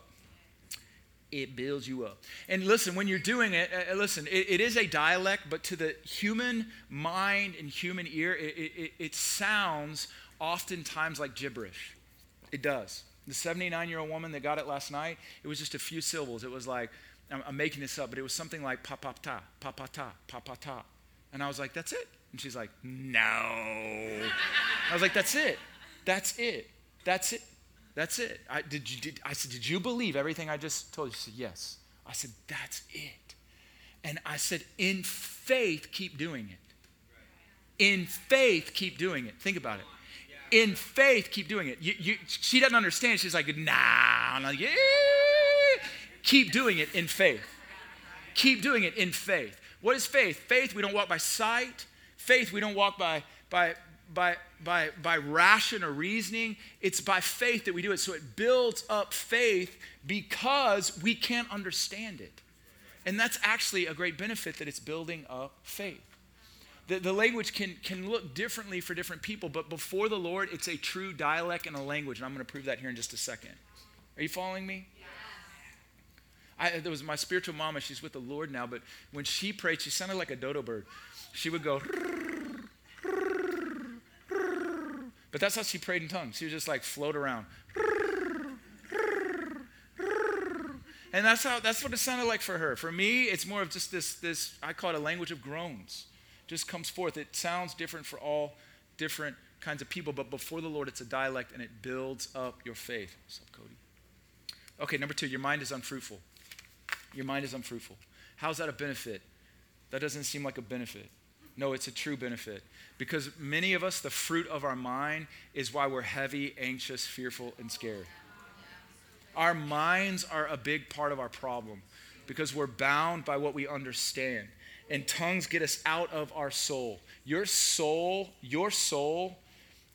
It builds you up. And listen, when you're doing it, uh, listen, it, it is a dialect, but to the human mind and human ear, it, it, it sounds oftentimes like gibberish. It does. The 79 year old woman that got it last night, it was just a few syllables. It was like, I'm, I'm making this up, but it was something like pa pa ta, pa pa ta, pa pa ta. And I was like, that's it. And she's like, no. I was like, that's it. That's it. That's it. That's it. I, did you, did, I said, Did you believe everything I just told you? She said, Yes. I said, That's it. And I said, In faith, keep doing it. In faith, keep doing it. Think about it. In faith, keep doing it. You, you, she doesn't understand. She's like, Nah. I'm like, yeah. Keep doing it in faith. Keep doing it in faith. What is faith? Faith, we don't walk by sight. Faith, we don't walk by, by, by, by, by ration or reasoning. It's by faith that we do it. So it builds up faith because we can't understand it. And that's actually a great benefit that it's building up faith. The, the language can, can look differently for different people, but before the Lord, it's a true dialect and a language. And I'm going to prove that here in just a second. Are you following me? I, there was my spiritual mama. She's with the Lord now, but when she prayed, she sounded like a dodo bird. She would go, but that's how she prayed in tongues. She was just like float around. And that's how that's what it sounded like for her. For me, it's more of just this this I call it a language of groans. Just comes forth. It sounds different for all different kinds of people, but before the Lord, it's a dialect and it builds up your faith. What's up, Cody? Okay, number two, your mind is unfruitful. Your mind is unfruitful. How's that a benefit? That doesn't seem like a benefit. No, it's a true benefit. Because many of us, the fruit of our mind is why we're heavy, anxious, fearful, and scared. Our minds are a big part of our problem because we're bound by what we understand. And tongues get us out of our soul. Your soul, your soul,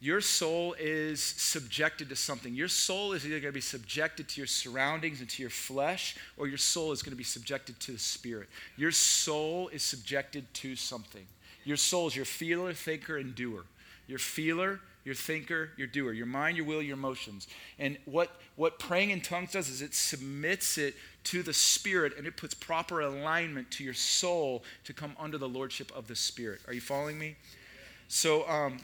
your soul is subjected to something. Your soul is either going to be subjected to your surroundings and to your flesh, or your soul is going to be subjected to the spirit. Your soul is subjected to something. Your soul is your feeler, thinker, and doer. Your feeler, your thinker, your doer, your mind, your will, your emotions. And what, what praying in tongues does is it submits it to the Spirit and it puts proper alignment to your soul to come under the lordship of the Spirit. Are you following me? So, um,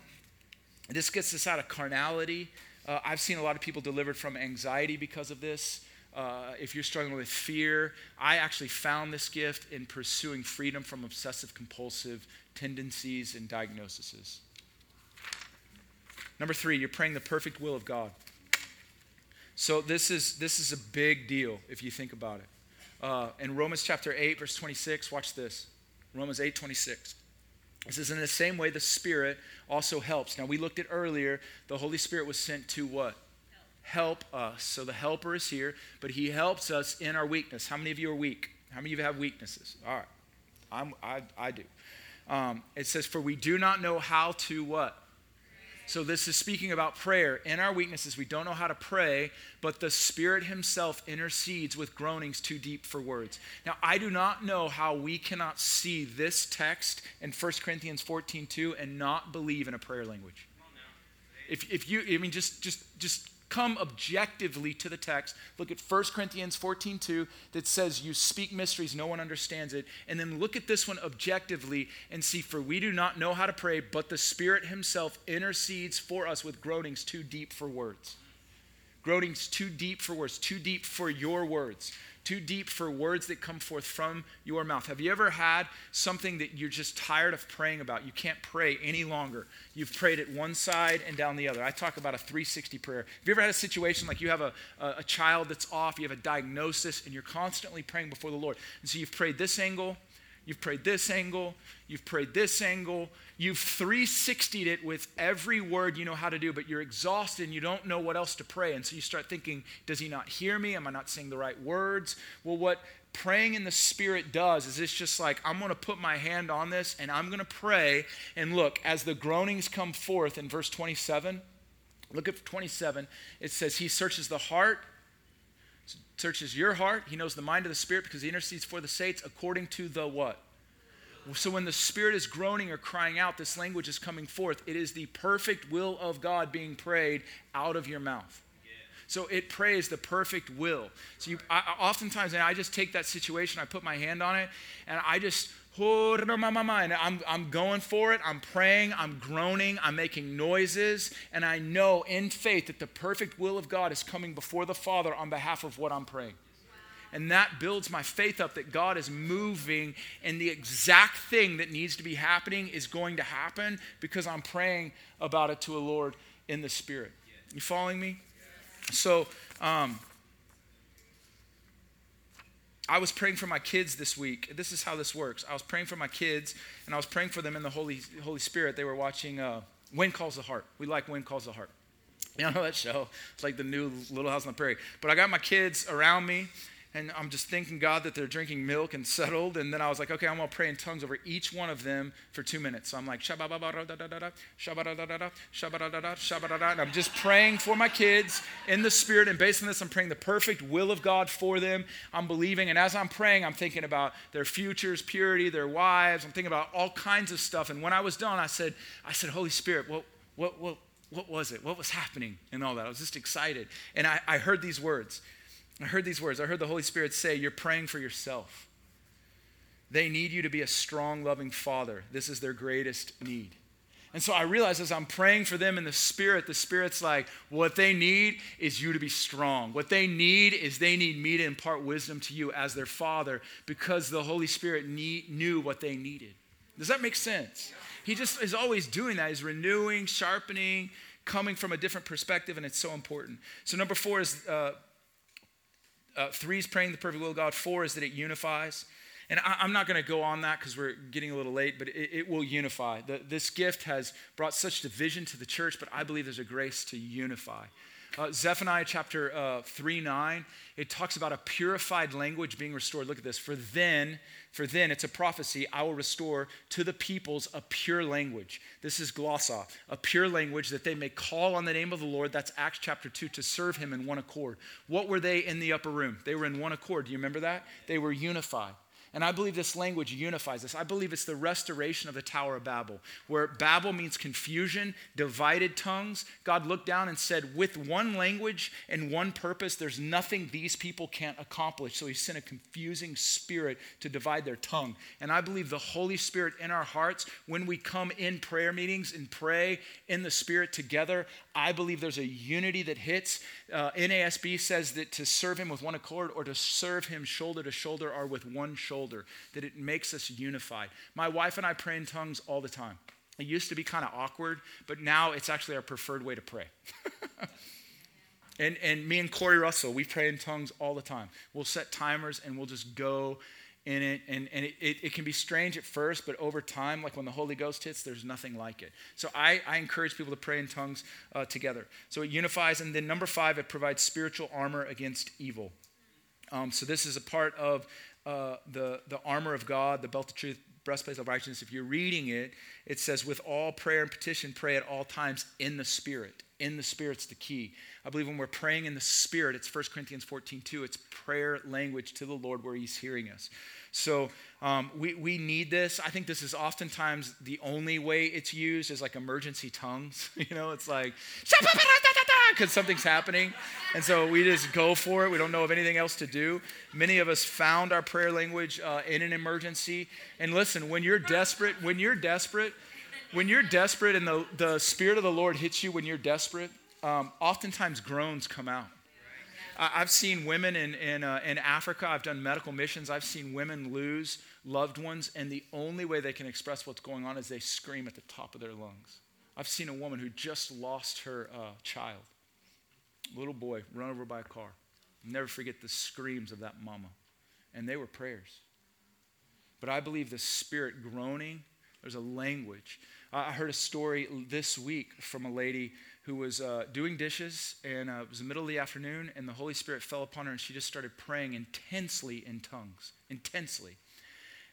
this gets us out of carnality. Uh, I've seen a lot of people delivered from anxiety because of this. Uh, if you're struggling with fear, I actually found this gift in pursuing freedom from obsessive compulsive tendencies and diagnoses. Number three, you're praying the perfect will of God. So this is this is a big deal if you think about it. Uh, in Romans chapter 8, verse 26, watch this. Romans 8, 26. It says, In the same way, the Spirit also helps. Now, we looked at earlier, the Holy Spirit was sent to what? Help. help us. So the helper is here, but he helps us in our weakness. How many of you are weak? How many of you have weaknesses? All right. I'm, I, I do. Um, it says, For we do not know how to what? So, this is speaking about prayer. In our weaknesses, we don't know how to pray, but the Spirit Himself intercedes with groanings too deep for words. Now, I do not know how we cannot see this text in 1 Corinthians 14 2 and not believe in a prayer language. If, if you, I mean, just, just, just come objectively to the text, look at 1 Corinthians 14 2 that says, You speak mysteries, no one understands it. And then look at this one objectively and see, For we do not know how to pray, but the Spirit Himself intercedes for us with groanings too deep for words. Groanings too deep for words, too deep for your words too deep for words that come forth from your mouth. Have you ever had something that you're just tired of praying about? You can't pray any longer. You've prayed at one side and down the other. I talk about a 360 prayer. Have you ever had a situation like you have a, a, a child that's off, you have a diagnosis, and you're constantly praying before the Lord? And so you've prayed this angle, You've prayed this angle, you've prayed this angle, you've 360'd it with every word you know how to do, but you're exhausted and you don't know what else to pray. And so you start thinking, does he not hear me? Am I not saying the right words? Well, what praying in the Spirit does is it's just like, I'm going to put my hand on this and I'm going to pray. And look, as the groanings come forth in verse 27, look at 27, it says, He searches the heart searches your heart. He knows the mind of the Spirit because he intercedes for the saints according to the what? So when the Spirit is groaning or crying out, this language is coming forth. It is the perfect will of God being prayed out of your mouth. So it prays the perfect will. So you, I, oftentimes, and I just take that situation, I put my hand on it, and I just and I'm, I'm going for it. I'm praying. I'm groaning. I'm making noises. And I know in faith that the perfect will of God is coming before the Father on behalf of what I'm praying. And that builds my faith up that God is moving and the exact thing that needs to be happening is going to happen because I'm praying about it to a Lord in the Spirit. You following me? So, um, I was praying for my kids this week. This is how this works. I was praying for my kids, and I was praying for them in the Holy, Holy Spirit. They were watching uh, When Calls the Heart. We like When Calls the Heart. You know that show? It's like the new Little House on the Prairie. But I got my kids around me, and I'm just thanking God that they're drinking milk and settled. And then I was like, okay, I'm gonna pray in tongues over each one of them for two minutes. So I'm like, and I'm just praying for my kids in the spirit. And based on this, I'm praying the perfect will of God for them. I'm believing, and as I'm praying, I'm thinking about their futures, purity, their wives. I'm thinking about all kinds of stuff. And when I was done, I said, I said, Holy Spirit, what, what, what, what was it? What was happening? And all that. I was just excited. And I, I heard these words. I heard these words. I heard the Holy Spirit say, You're praying for yourself. They need you to be a strong, loving father. This is their greatest need. And so I realized as I'm praying for them in the Spirit, the Spirit's like, what they need is you to be strong. What they need is they need me to impart wisdom to you as their Father because the Holy Spirit need, knew what they needed. Does that make sense? He just is always doing that. He's renewing, sharpening, coming from a different perspective, and it's so important. So, number four is uh, uh, three is praying the perfect will of God. Four is that it unifies. And I, am not going to go on that because we're getting a little late, but it, it will unify. The, this gift has brought such division to the church, but I believe there's a grace to unify. Uh, Zephaniah chapter uh, 3 9, it talks about a purified language being restored. Look at this. For then, for then, it's a prophecy, I will restore to the peoples a pure language. This is glossa, a pure language that they may call on the name of the Lord. That's Acts chapter 2, to serve him in one accord. What were they in the upper room? They were in one accord. Do you remember that? They were unified. And I believe this language unifies us. I believe it's the restoration of the Tower of Babel, where Babel means confusion, divided tongues. God looked down and said, with one language and one purpose, there's nothing these people can't accomplish. So he sent a confusing spirit to divide their tongue. And I believe the Holy Spirit in our hearts, when we come in prayer meetings and pray in the Spirit together, I believe there's a unity that hits. Uh, NASB says that to serve him with one accord or to serve him shoulder to shoulder are with one shoulder, that it makes us unified. My wife and I pray in tongues all the time. It used to be kind of awkward, but now it's actually our preferred way to pray. and, and me and Corey Russell, we pray in tongues all the time. We'll set timers and we'll just go in it. And, and it, it, it, can be strange at first, but over time, like when the Holy Ghost hits, there's nothing like it. So I, I encourage people to pray in tongues uh, together. So it unifies. And then number five, it provides spiritual armor against evil. Um, so this is a part of uh, the, the armor of God, the belt of truth, breastplate of righteousness. If you're reading it, it says, with all prayer and petition, pray at all times in the Spirit. In the Spirit's the key. I believe when we're praying in the Spirit, it's 1 Corinthians 14, 2. It's prayer language to the Lord where He's hearing us. So um, we, we need this. I think this is oftentimes the only way it's used is like emergency tongues. you know, it's like, because something's happening. And so we just go for it. We don't know of anything else to do. Many of us found our prayer language uh, in an emergency. And listen, when you're desperate, when you're desperate, when you're desperate and the, the Spirit of the Lord hits you when you're desperate, um, oftentimes groans come out. I've seen women in, in, uh, in Africa, I've done medical missions, I've seen women lose loved ones, and the only way they can express what's going on is they scream at the top of their lungs. I've seen a woman who just lost her uh, child, little boy, run over by a car. never forget the screams of that mama. And they were prayers. But I believe the spirit groaning, there's a language. I heard a story this week from a lady who was uh, doing dishes, and uh, it was the middle of the afternoon, and the Holy Spirit fell upon her, and she just started praying intensely in tongues, intensely.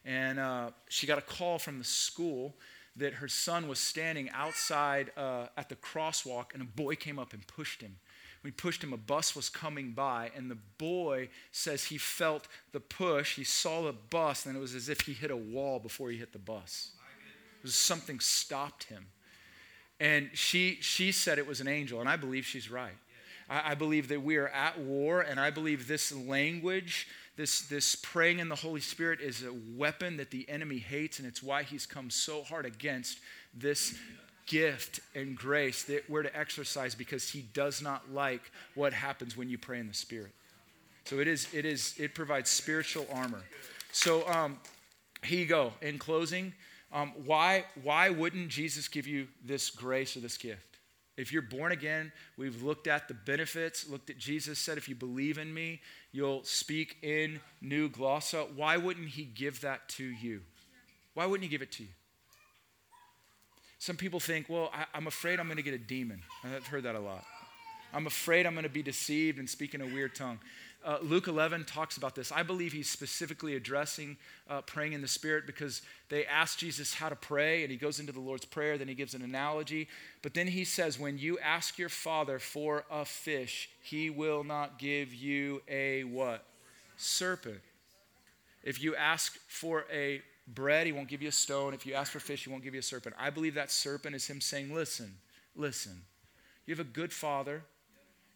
And uh, she got a call from the school that her son was standing outside uh, at the crosswalk, and a boy came up and pushed him. He pushed him, a bus was coming by, and the boy says he felt the push. He saw the bus, and it was as if he hit a wall before he hit the bus. It was something stopped him. And she, she said it was an angel, and I believe she's right. I, I believe that we are at war, and I believe this language, this, this praying in the Holy Spirit, is a weapon that the enemy hates, and it's why he's come so hard against this gift and grace that we're to exercise because he does not like what happens when you pray in the Spirit. So it is, it is, it provides spiritual armor. So um, here you go. In closing, um, why, why wouldn't Jesus give you this grace or this gift? If you're born again, we've looked at the benefits, looked at Jesus said, if you believe in me, you'll speak in new glossa. Why wouldn't he give that to you? Why wouldn't he give it to you? Some people think, well, I, am afraid I'm going to get a demon. I've heard that a lot. I'm afraid I'm going to be deceived and speak in a weird tongue. Uh, Luke 11 talks about this. I believe he's specifically addressing uh, praying in the Spirit because they ask Jesus how to pray, and he goes into the Lord's Prayer. Then he gives an analogy. But then he says, When you ask your Father for a fish, he will not give you a what? Serpent. If you ask for a bread, he won't give you a stone. If you ask for fish, he won't give you a serpent. I believe that serpent is him saying, Listen, listen. You have a good father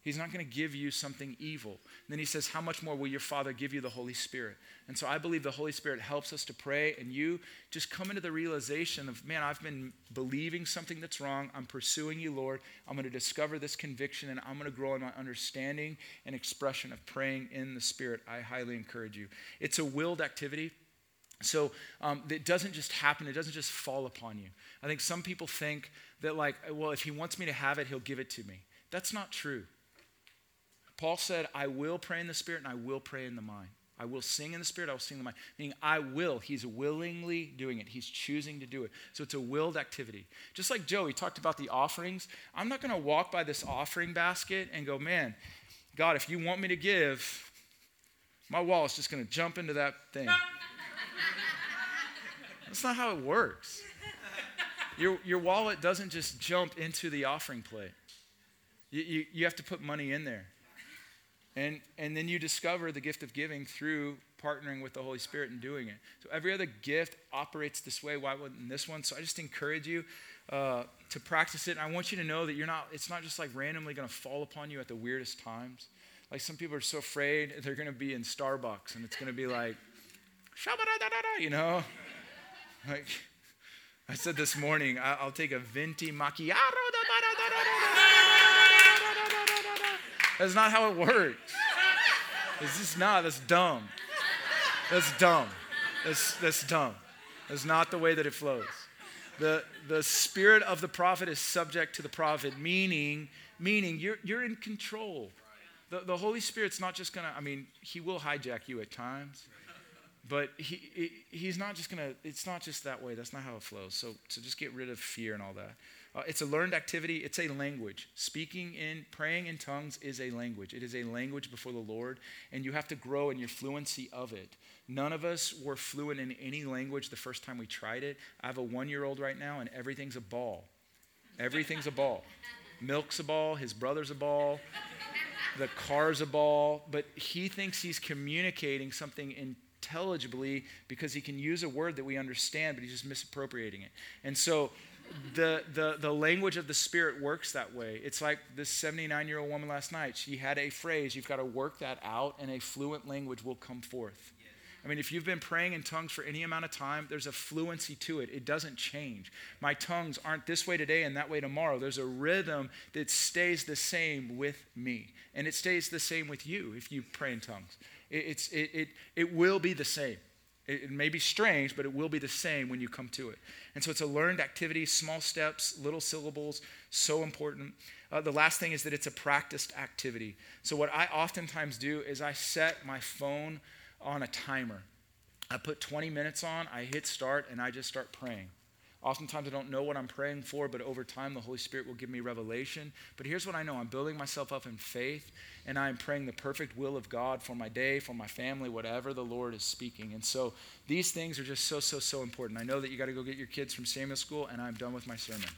He's not going to give you something evil. And then he says, How much more will your Father give you the Holy Spirit? And so I believe the Holy Spirit helps us to pray, and you just come into the realization of, Man, I've been believing something that's wrong. I'm pursuing you, Lord. I'm going to discover this conviction, and I'm going to grow in my understanding and expression of praying in the Spirit. I highly encourage you. It's a willed activity. So um, it doesn't just happen, it doesn't just fall upon you. I think some people think that, like, well, if he wants me to have it, he'll give it to me. That's not true. Paul said, I will pray in the Spirit and I will pray in the mind. I will sing in the Spirit, I will sing in the mind. Meaning, I will. He's willingly doing it, he's choosing to do it. So it's a willed activity. Just like Joe, he talked about the offerings. I'm not going to walk by this offering basket and go, man, God, if you want me to give, my wall is just going to jump into that thing. That's not how it works. Your, your wallet doesn't just jump into the offering plate. You, you, you have to put money in there. And, and then you discover the gift of giving through partnering with the Holy Spirit and doing it. So every other gift operates this way. Why wouldn't this one? So I just encourage you uh, to practice it. And I want you to know that you're not, it's not just like randomly going to fall upon you at the weirdest times. Like some people are so afraid they're going to be in Starbucks and it's going to be like, you know? Like, I said this morning, I'll take a venti macchiato. That's not how it works. It's just not. That's dumb. That's dumb. That's, that's dumb. That's not the way that it flows. The, the spirit of the prophet is subject to the prophet, meaning, meaning you're, you're in control. The, the Holy Spirit's not just going to, I mean, he will hijack you at times, but he, he, he's not just going to, it's not just that way. That's not how it flows. So, so just get rid of fear and all that. Uh, it's a learned activity, it's a language. Speaking in, praying in tongues is a language. It is a language before the Lord, and you have to grow in your fluency of it. None of us were fluent in any language the first time we tried it. I have a one year old right now, and everything's a ball. Everything's a ball. Milk's a ball, his brother's a ball, the car's a ball, but he thinks he's communicating something intelligibly because he can use a word that we understand, but he's just misappropriating it. And so the, the, the language of the Spirit works that way. It's like this 79 year old woman last night. She had a phrase. You've got to work that out, and a fluent language will come forth. I mean, if you've been praying in tongues for any amount of time, there's a fluency to it. It doesn't change. My tongues aren't this way today and that way tomorrow. There's a rhythm that stays the same with me. And it stays the same with you if you pray in tongues. It, it's, it, it, it will be the same. It, it may be strange, but it will be the same when you come to it. And so it's a learned activity, small steps, little syllables, so important. Uh, the last thing is that it's a practiced activity. So, what I oftentimes do is I set my phone on a timer. I put 20 minutes on, I hit start, and I just start praying. Oftentimes, I don't know what I'm praying for, but over time, the Holy Spirit will give me revelation. But here's what I know I'm building myself up in faith, and I'm praying the perfect will of God for my day, for my family, whatever the Lord is speaking. And so, these things are just so, so, so important. I know that you got to go get your kids from Samuel School, and I'm done with my sermon.